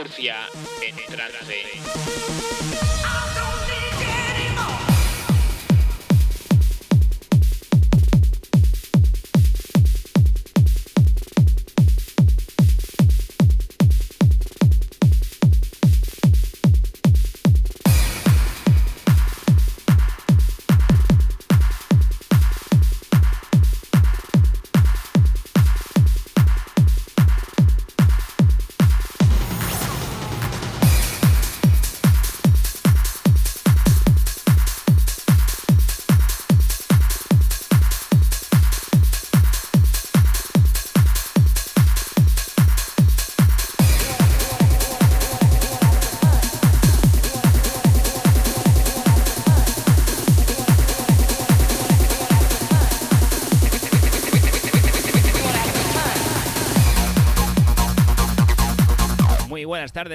Murcia en trance.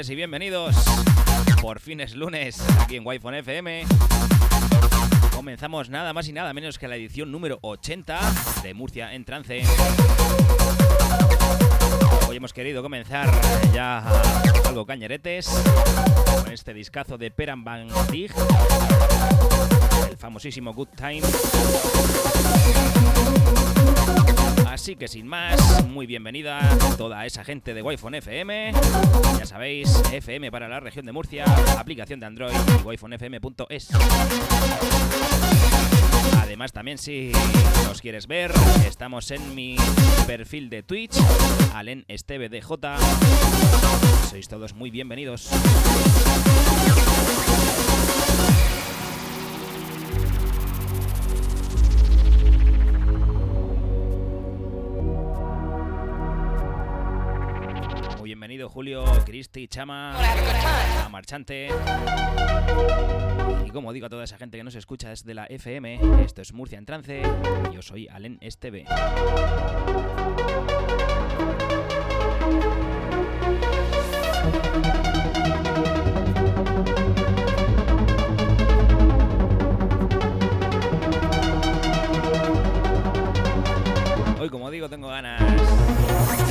Y bienvenidos. Por fin es lunes aquí en Wi-Fi FM. Comenzamos nada más y nada menos que la edición número 80 de Murcia en trance. Hoy hemos querido comenzar ya algo cañeretes con este discazo de Peran Van Dig, el famosísimo Good Time. Así que sin más, muy bienvenida toda esa gente de Wi-Fi FM. Ya sabéis, FM para la región de Murcia, aplicación de Android y wifonfm.es. Además, también si nos quieres ver, estamos en mi perfil de Twitch, Alen Esteve DJ. Sois todos muy bienvenidos. Julio, Cristi, Chama, a Marchante. Y como digo a toda esa gente que nos escucha desde la FM, esto es Murcia en Trance, y yo soy Alen Esteve. Hoy, como digo, tengo ganas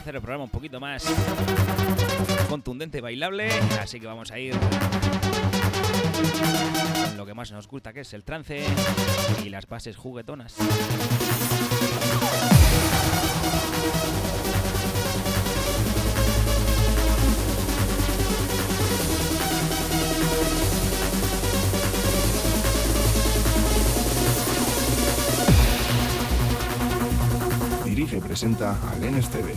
hacer el programa un poquito más contundente y bailable, así que vamos a ir con lo que más nos gusta, que es el trance y las bases juguetonas. Dirige y presenta a Len Esteve.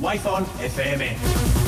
Wi-Fi FM.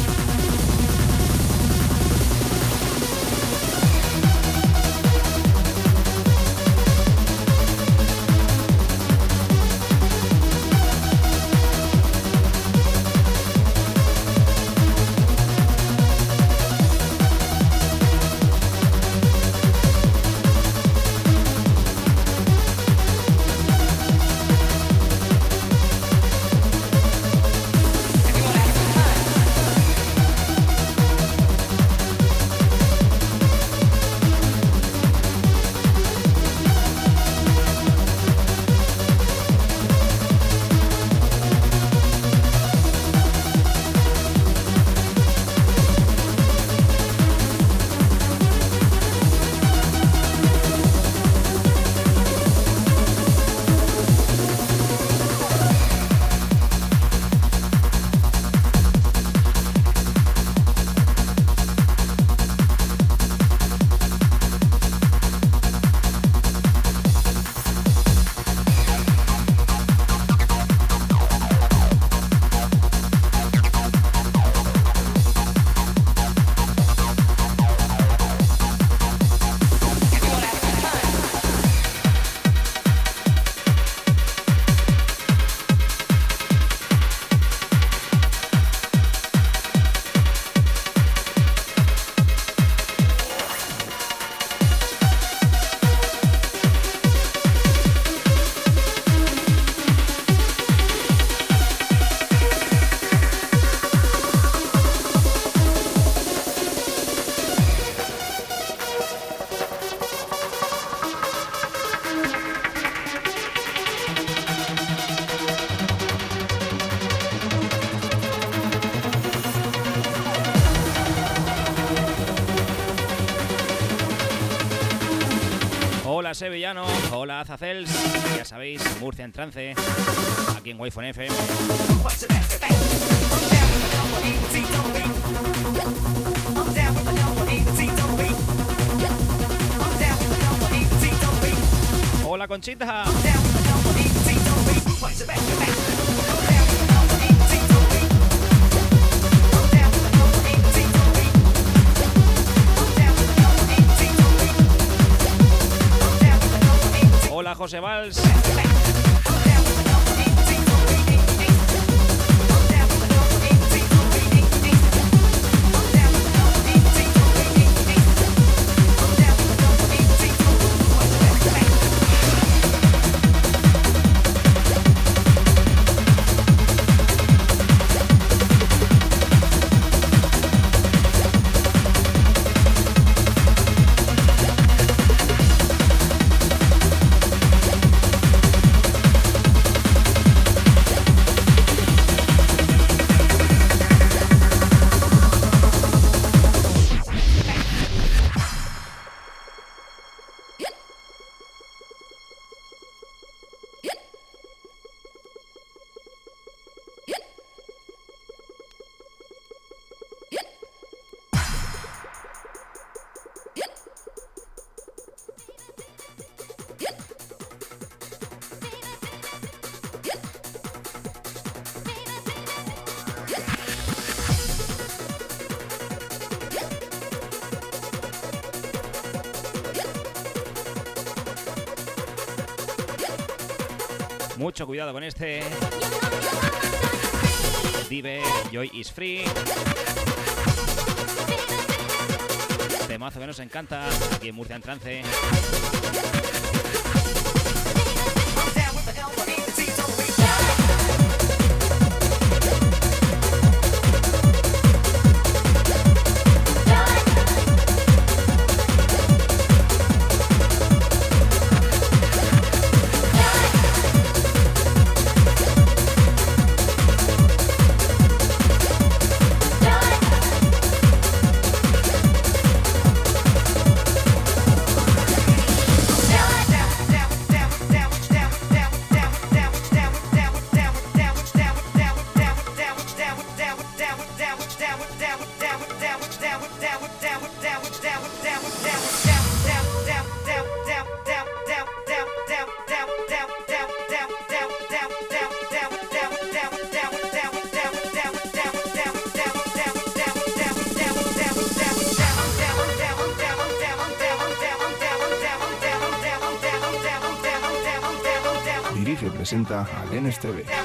Sevillano, hola Zacels, ya sabéis, Murcia en trance, aquí en Wi-Fi FM. Hola Conchita. José Valls. Mucho cuidado con este. Dive, Joy is Free. Temazo que nos encanta aquí en Murcia en trance. Presenta a Lenes TV.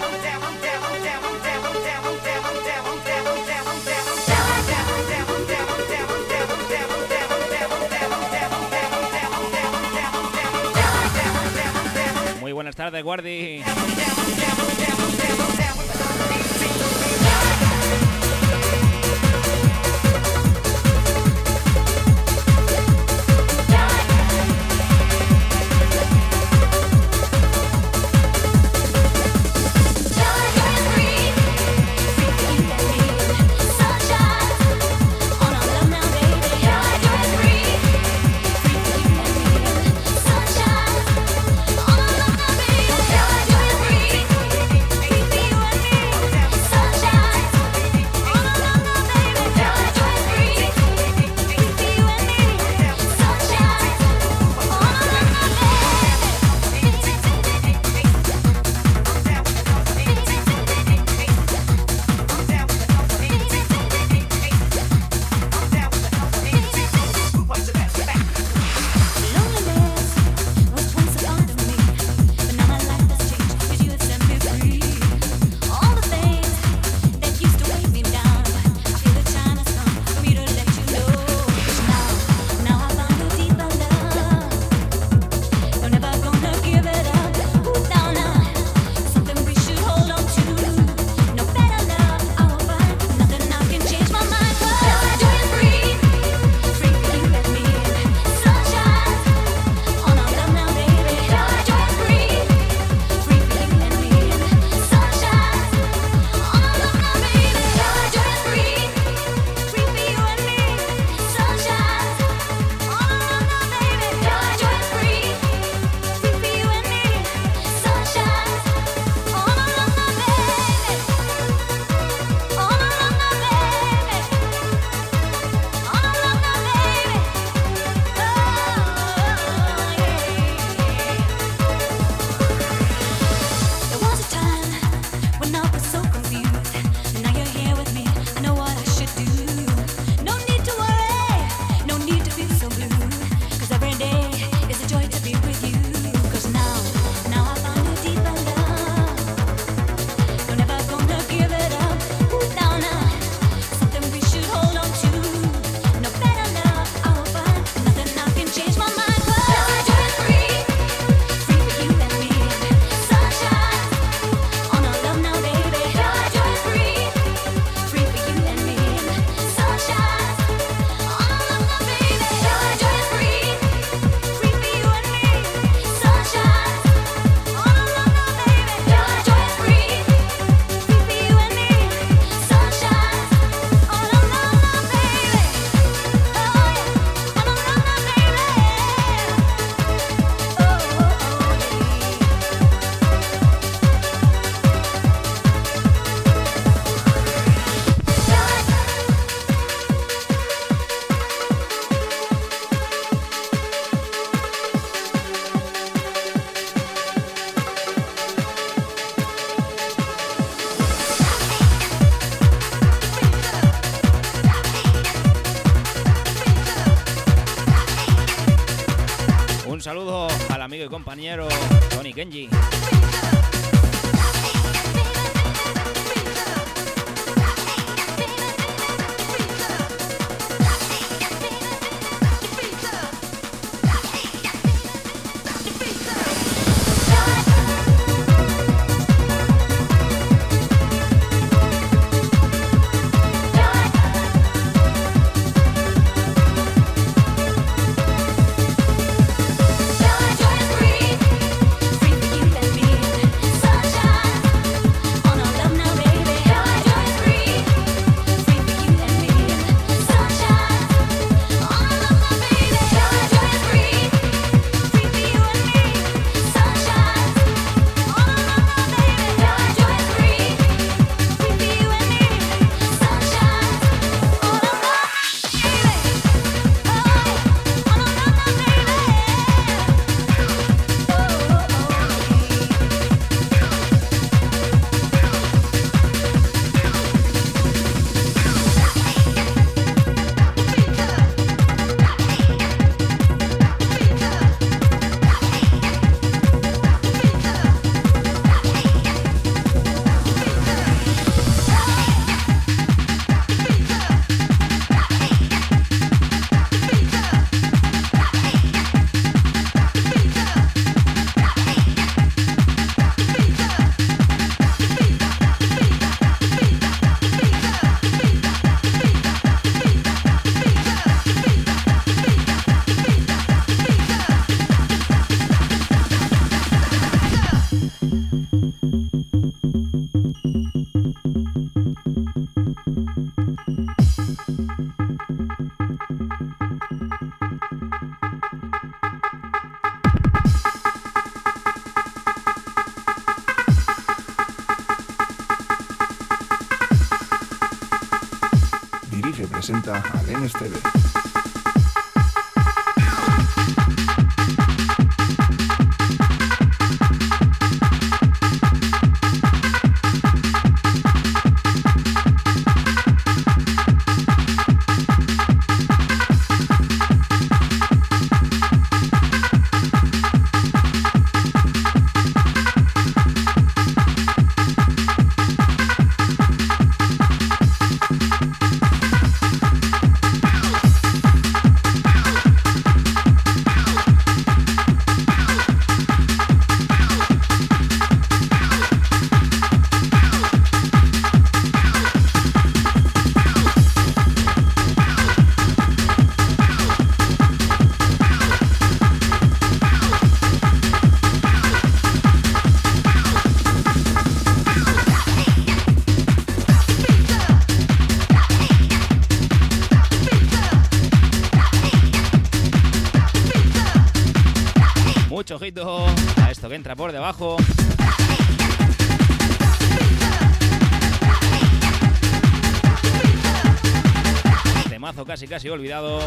Casi olvidado.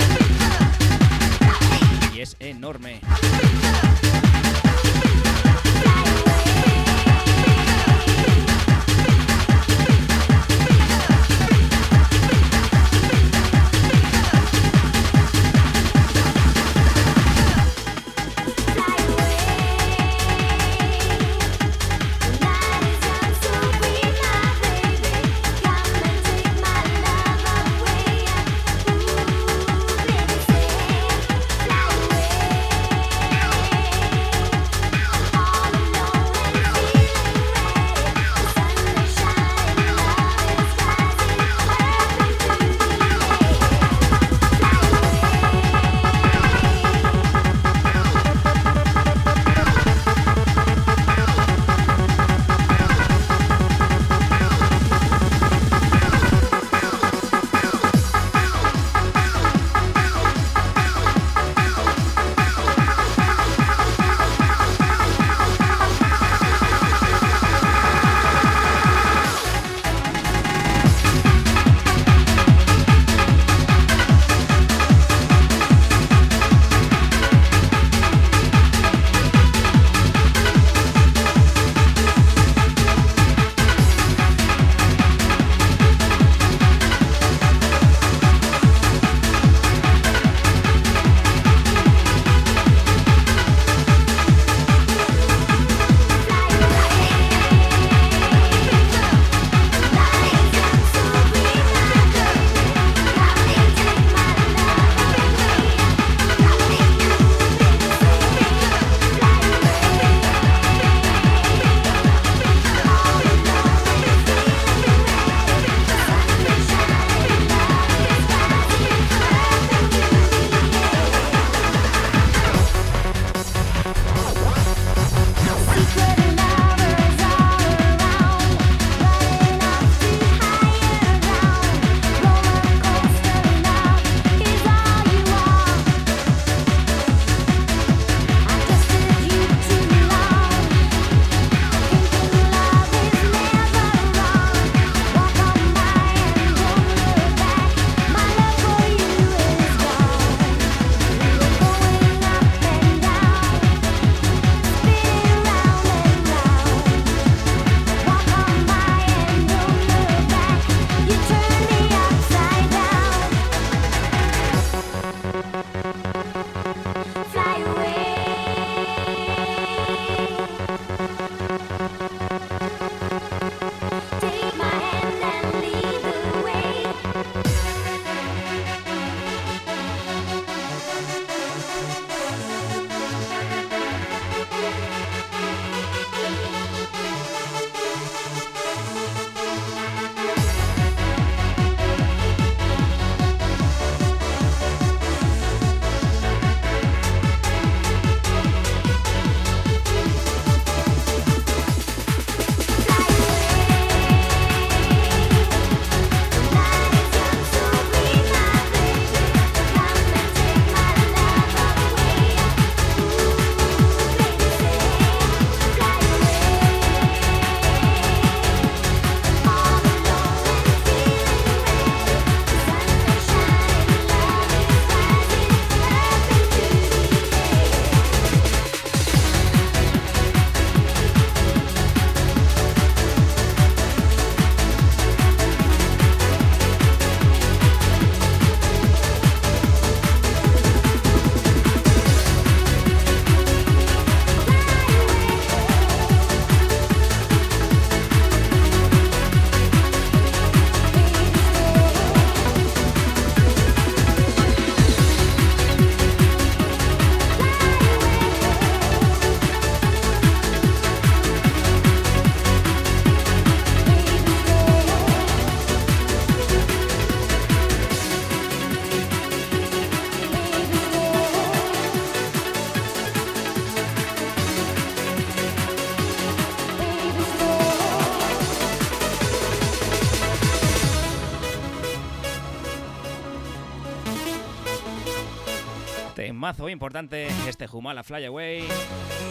Temazo importante, este Humala Fly Away.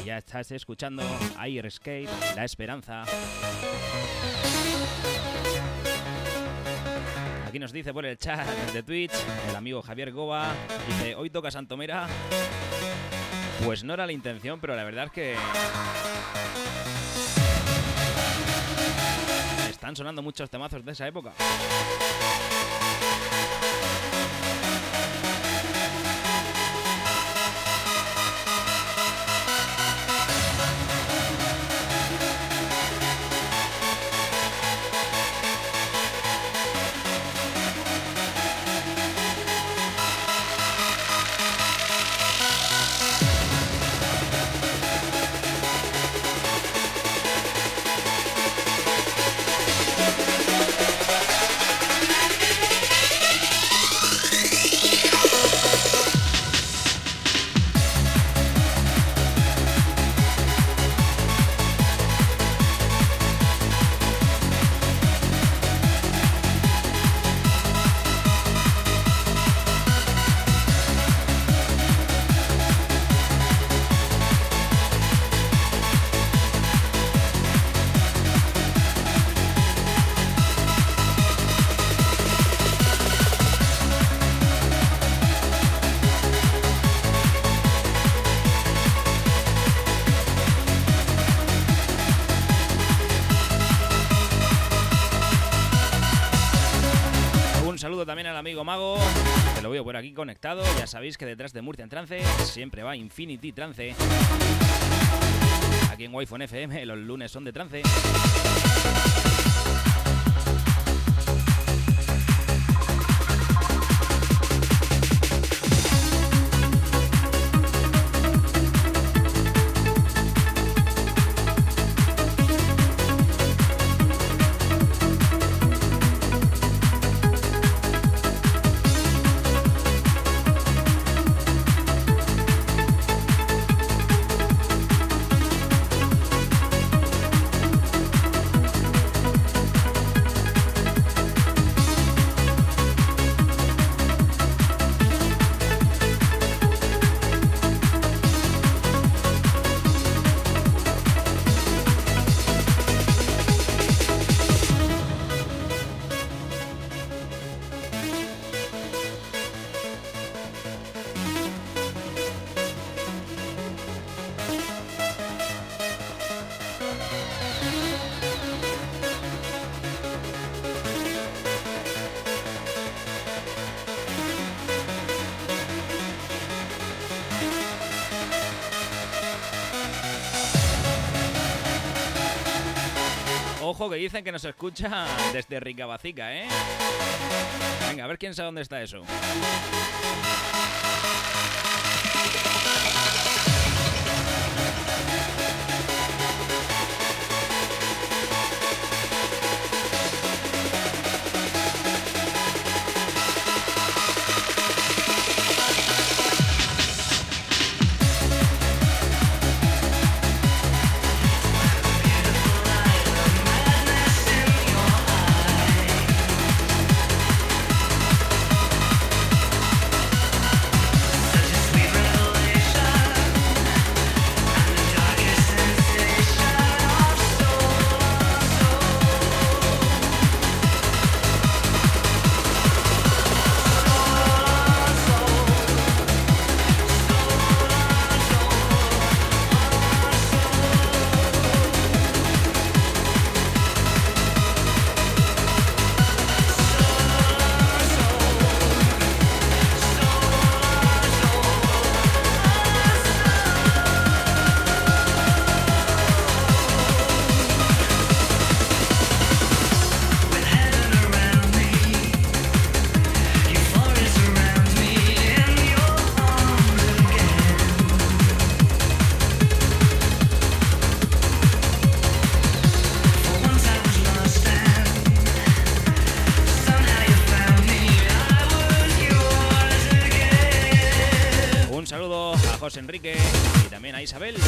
Y ya estás escuchando Air Skate, La Esperanza. Aquí nos dice por el chat de Twitch el amigo Javier Goba. Dice, hoy toca Santomera. Pues no era la intención, pero la verdad es que... Están sonando muchos temazos de esa época. Amigo Mago, que lo veo por aquí conectado. Ya sabéis que detrás de Murcia en trance siempre va Infinity Trance. Aquí en Wi-Fi FM los lunes son de trance. Dicen que nos escucha desde Ricabacica, ¿eh? Venga, a ver quién sabe dónde está eso. Isabel.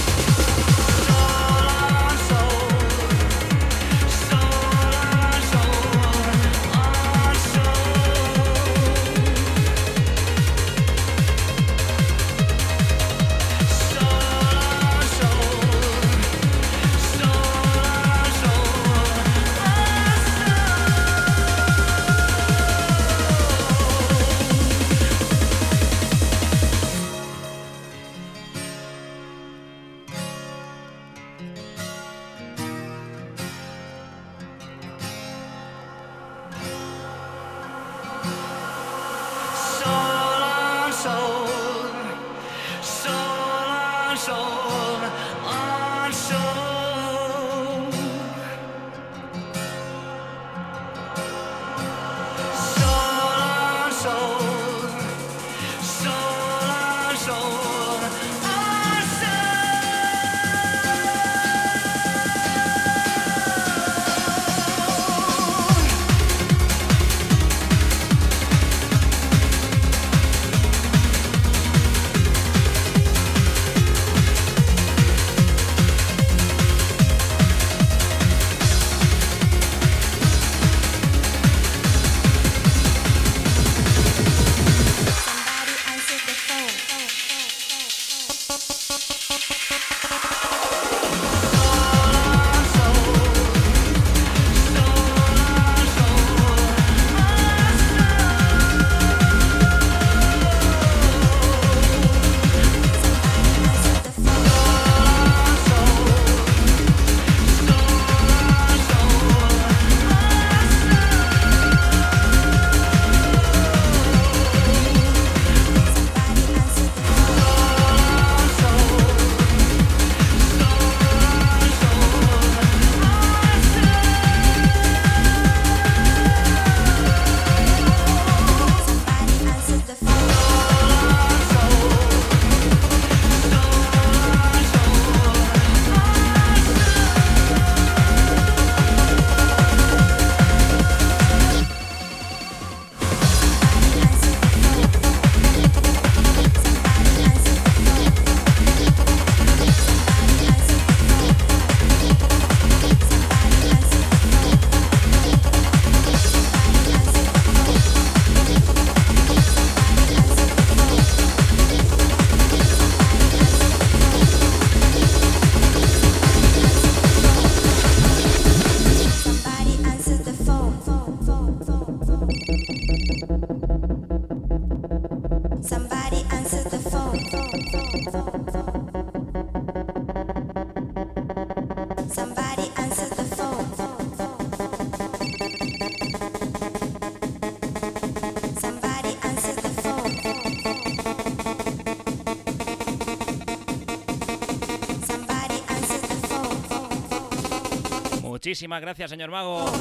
Muchísimas gracias, señor Mago.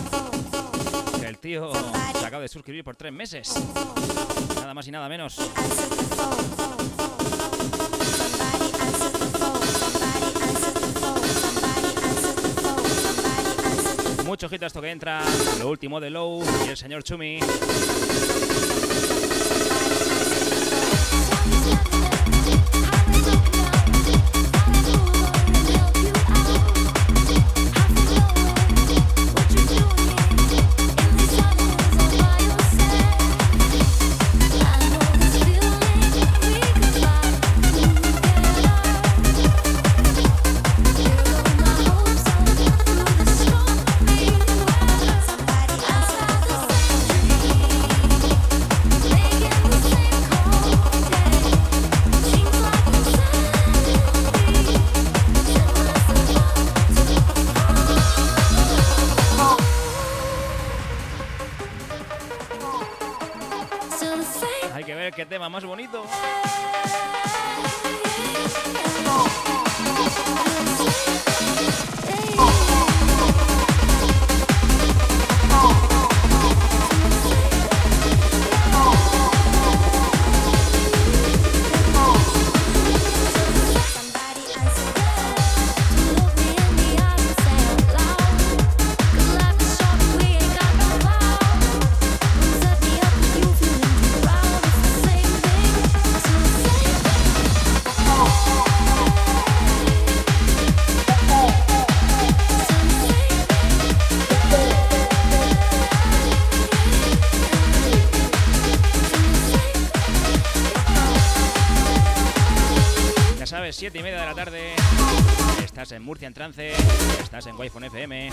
el tío se acaba de suscribir por tres meses. Nada más y nada menos. Mucho ojito esto que entra. Lo último de Low y el señor Chumi. Murcia en trance, estás en Wi-Fi FM.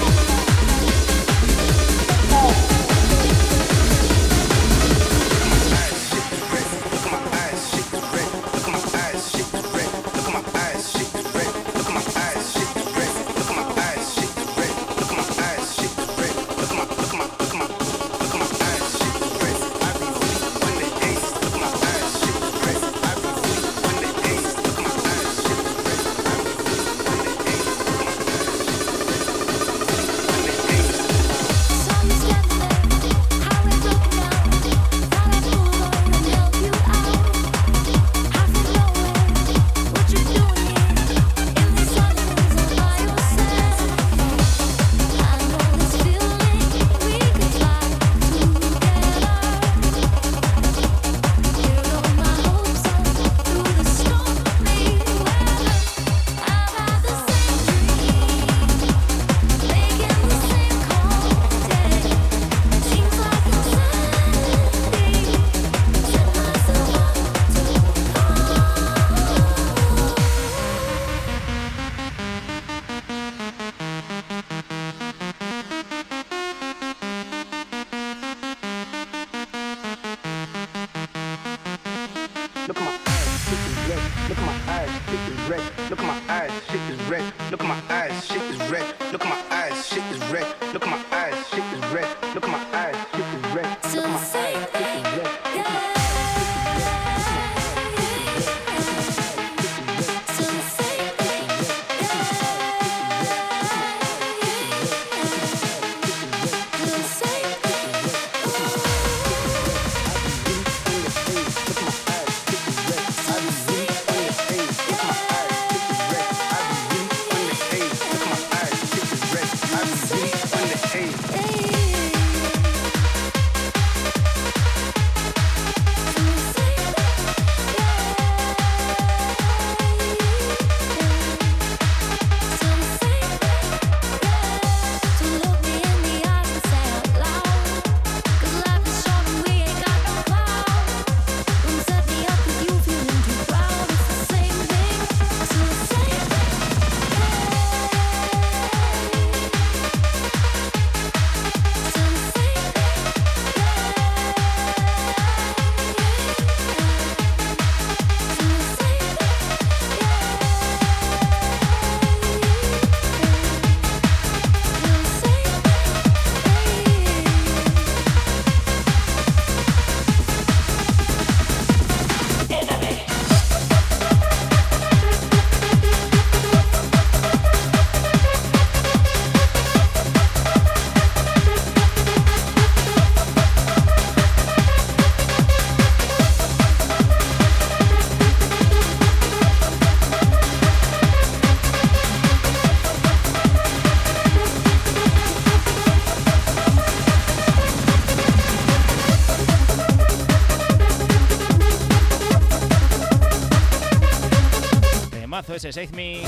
Save Me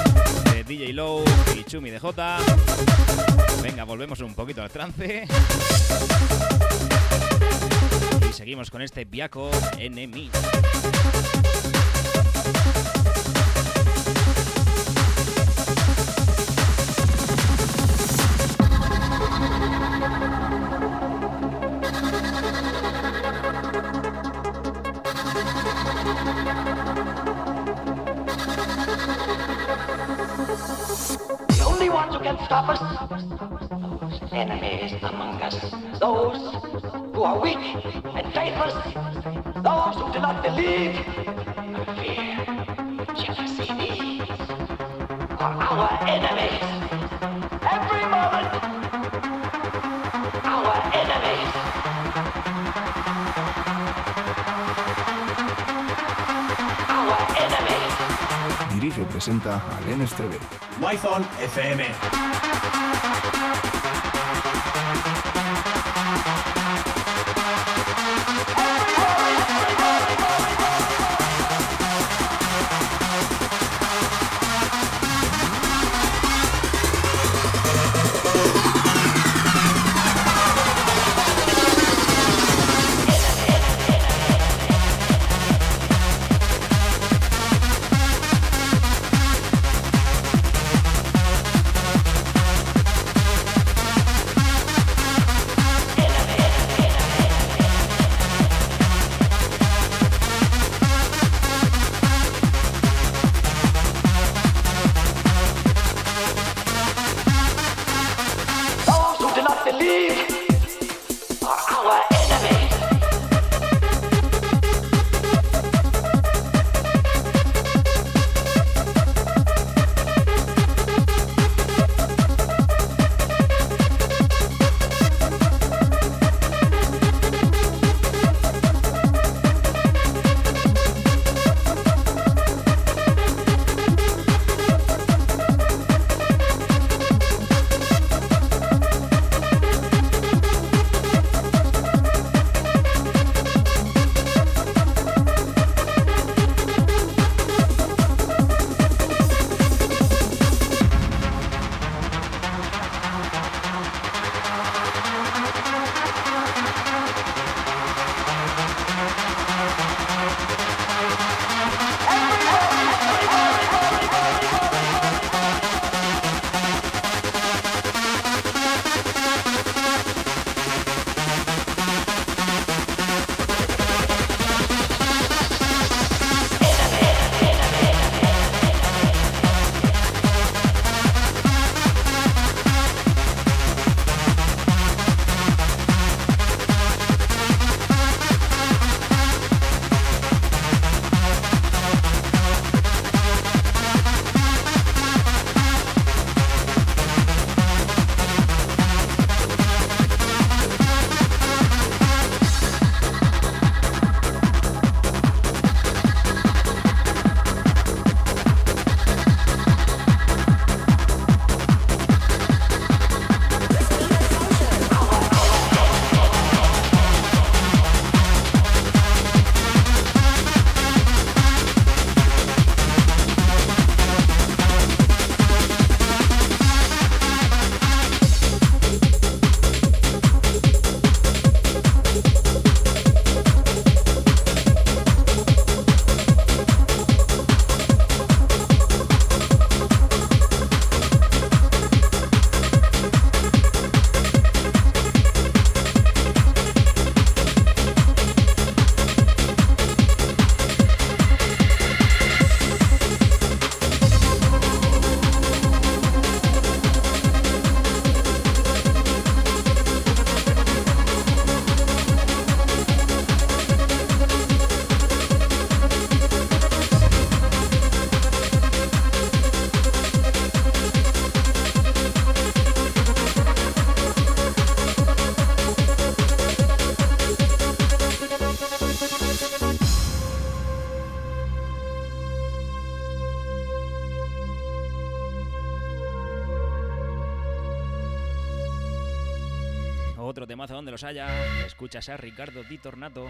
de DJ Low y Chumi de J. Venga, volvemos un poquito al trance. Y seguimos con este Biaco Enemy. Jealousy, our. Every moment, our. Dirige presenta a Len Esteve. Wi-Fi FM. Escuchas a Ricardo Di Tornato.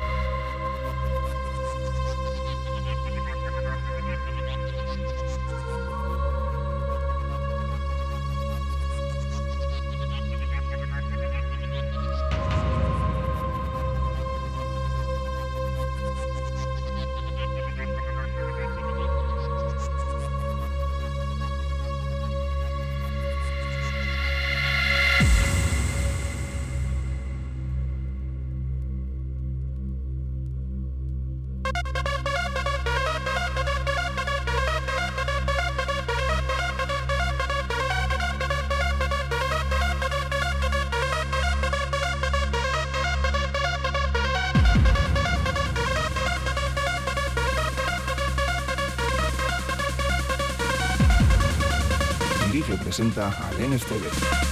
Presenta a Lenes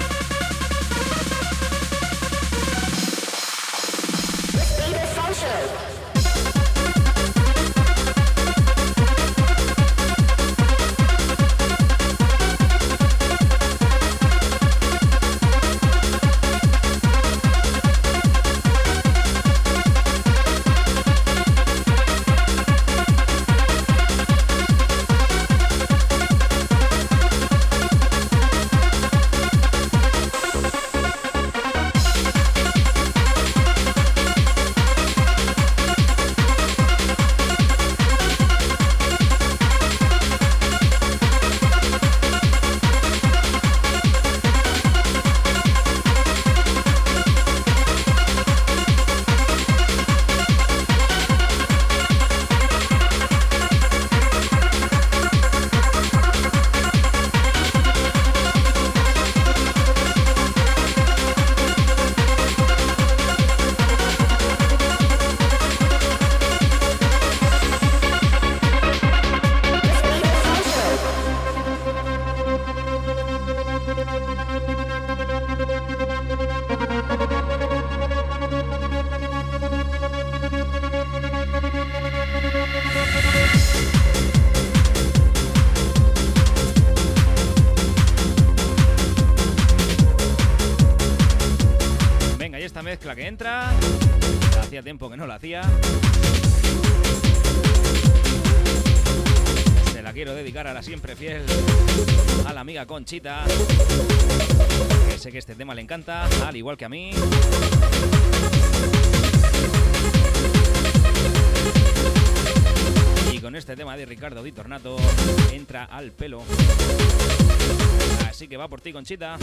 Conchita, que sé que este tema le encanta, al igual que a mí. Y con este tema de Ricardo Di Tornato entra al pelo. Así que va por ti, Conchita.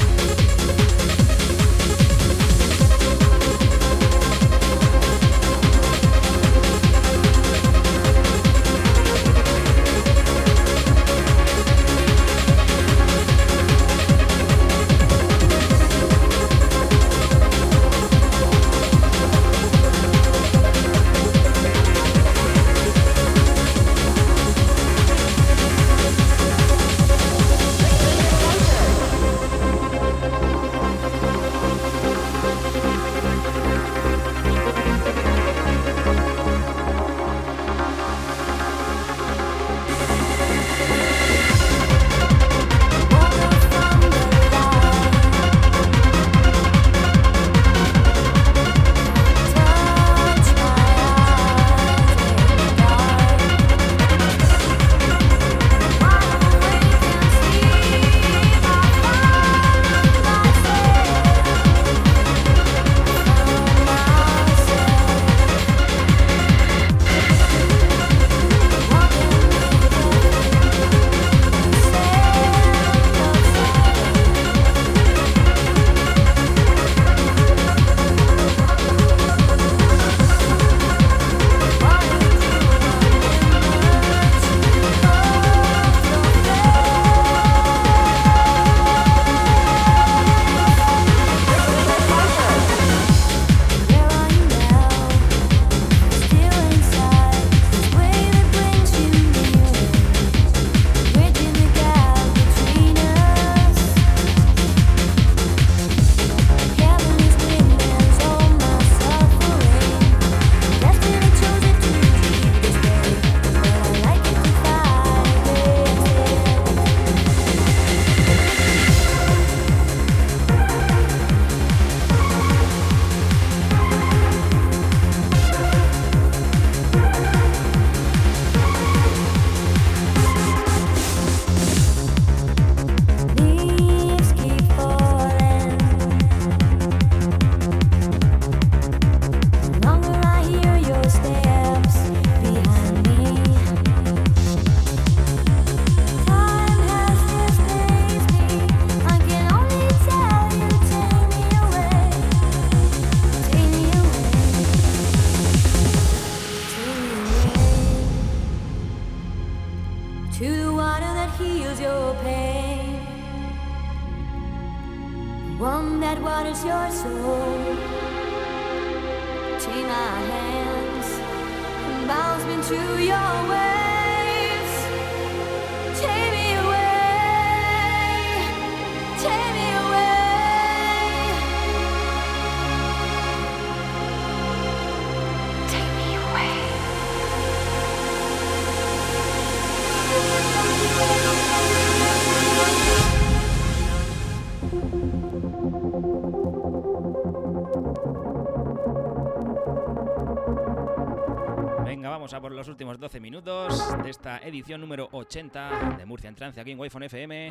los últimos 12 minutos de esta edición número 80 de Murcia en Trance aquí en Wi-Fi FM.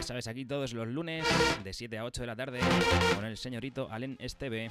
Sabes, aquí todos los lunes de 7 a 8 de la tarde con el señorito Alen Esteve.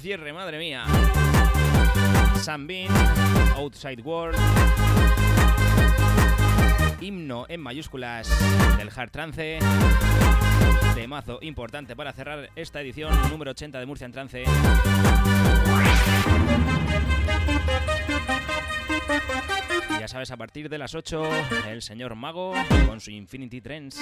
Cierre, madre mía. Sunbeam, Outside World. Himno en mayúsculas del Hard Trance. Temazo importante para cerrar esta edición número 80 de Murcia en Trance. Ya sabes, a partir de las 8, el señor Mago con su Infinity Trends.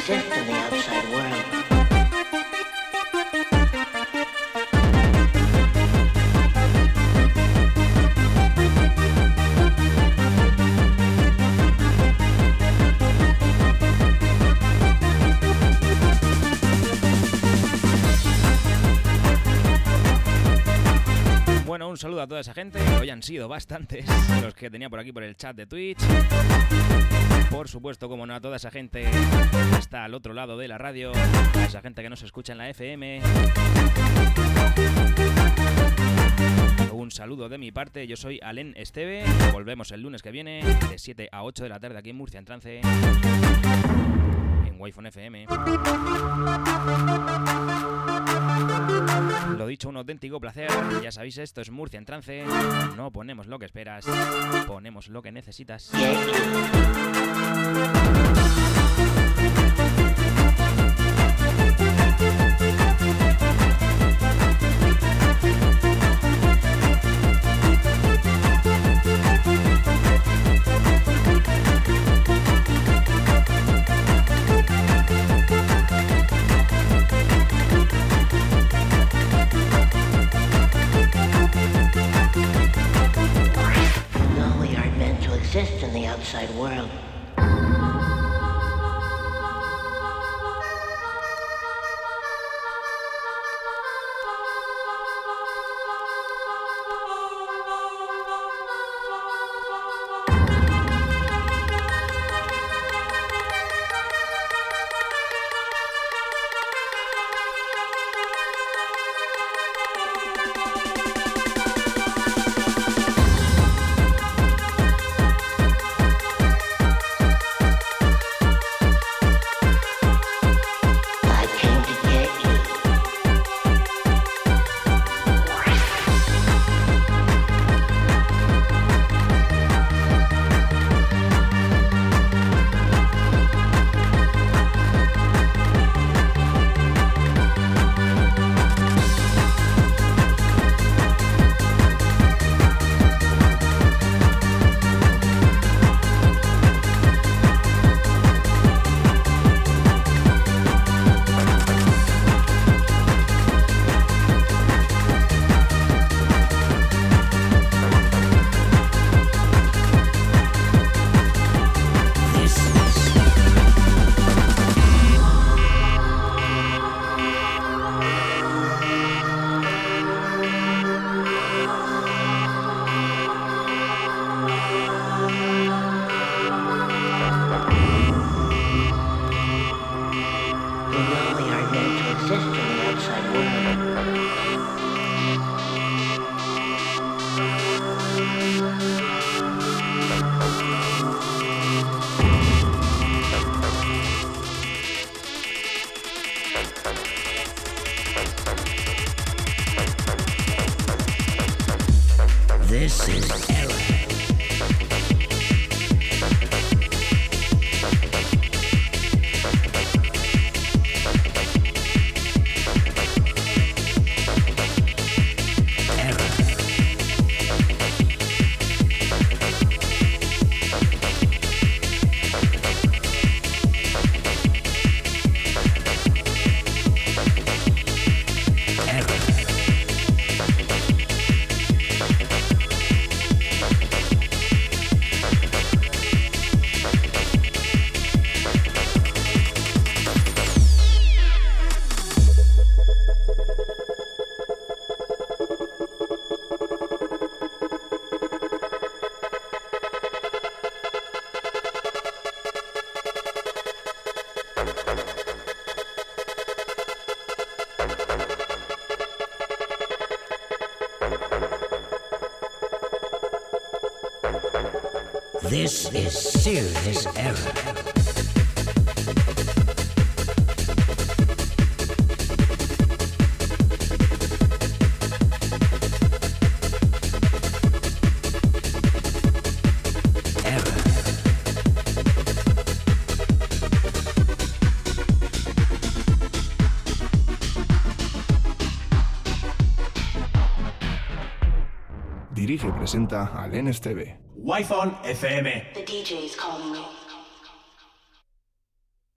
Saludo a toda esa gente. Hoy han sido bastantes los que tenía por aquí por el chat de Twitch. Por supuesto, como no, a toda esa gente está al otro lado de la radio, a esa gente que nos escucha en la FM. Un saludo de mi parte, yo soy Alen Esteve. Volvemos el lunes que viene, de 7 a 8 de la tarde aquí en Murcia, en trance, en wi FM. Lo dicho, un auténtico placer. Ya sabéis, esto es Murcia en trance. No ponemos lo que esperas, ponemos lo que necesitas. Outside world. Brazil is ever. Presenta al NSTV. Wi-Fi FM. The DJ's calling me.